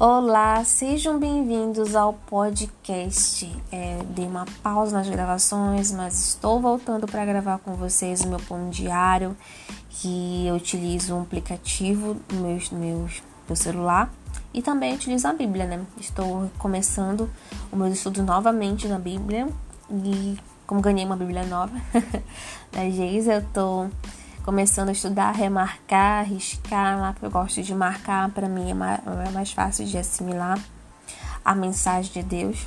Olá, sejam bem-vindos ao podcast. É, dei uma pausa nas gravações, mas estou voltando para gravar com vocês o meu pão diário, que eu utilizo um aplicativo no meu, meu, meu celular e também utilizo a Bíblia, né? Estou começando o meu estudo novamente na Bíblia e como ganhei uma Bíblia nova da Geisa, eu estou começando a estudar, remarcar, riscar lá, porque eu gosto de marcar, para mim é mais, é mais fácil de assimilar a mensagem de Deus,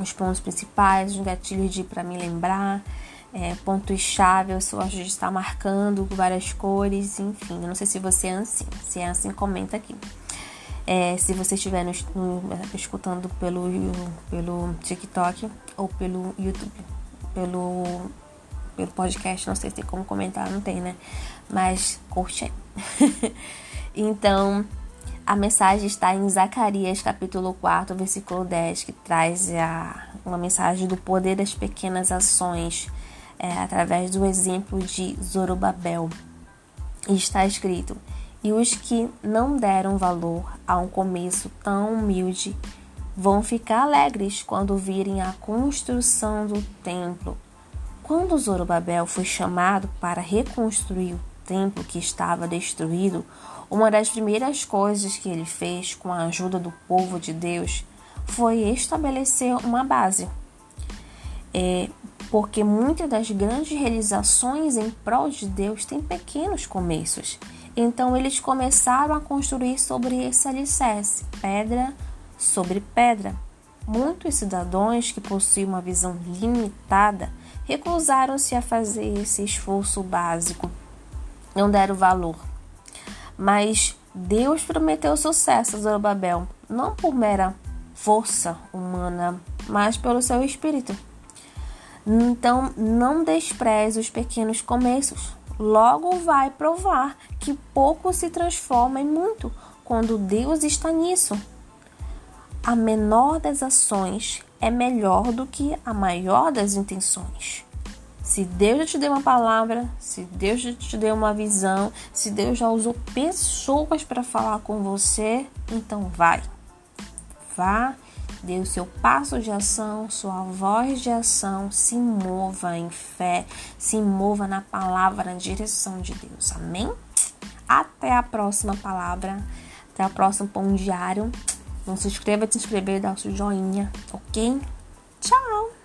os pontos principais, os gatilhos de para me lembrar, é, pontos-chave, eu gosto de estar marcando várias cores, enfim. Eu não sei se você é assim, se é assim, comenta aqui. É, se você estiver no, no, escutando pelo, pelo TikTok ou pelo YouTube, pelo pelo podcast, não sei se tem como comentar, não tem, né? Mas curte aí. então, a mensagem está em Zacarias, capítulo 4, versículo 10, que traz a, uma mensagem do poder das pequenas ações é, através do exemplo de Zorobabel. E está escrito: E os que não deram valor a um começo tão humilde vão ficar alegres quando virem a construção do templo quando Zorobabel foi chamado para reconstruir o templo que estava destruído, uma das primeiras coisas que ele fez com a ajuda do povo de Deus foi estabelecer uma base. É, porque muitas das grandes realizações em prol de Deus têm pequenos começos. Então eles começaram a construir sobre esse alicerce, pedra sobre pedra. Muitos cidadãos que possuem uma visão limitada recusaram-se a fazer esse esforço básico, não deram valor. Mas Deus prometeu sucesso a Zorobabel, não por mera força humana, mas pelo seu espírito. Então, não despreze os pequenos começos. Logo vai provar que pouco se transforma em muito quando Deus está nisso. A menor das ações é melhor do que a maior das intenções. Se Deus já te deu uma palavra, se Deus já te deu uma visão, se Deus já usou pessoas para falar com você, então vai. Vá, dê o seu passo de ação, sua voz de ação, se mova em fé, se mova na palavra, na direção de Deus. Amém? Até a próxima palavra, até o próximo pão diário. Não se inscreva, se inscrever, dá o seu joinha, ok? Tchau!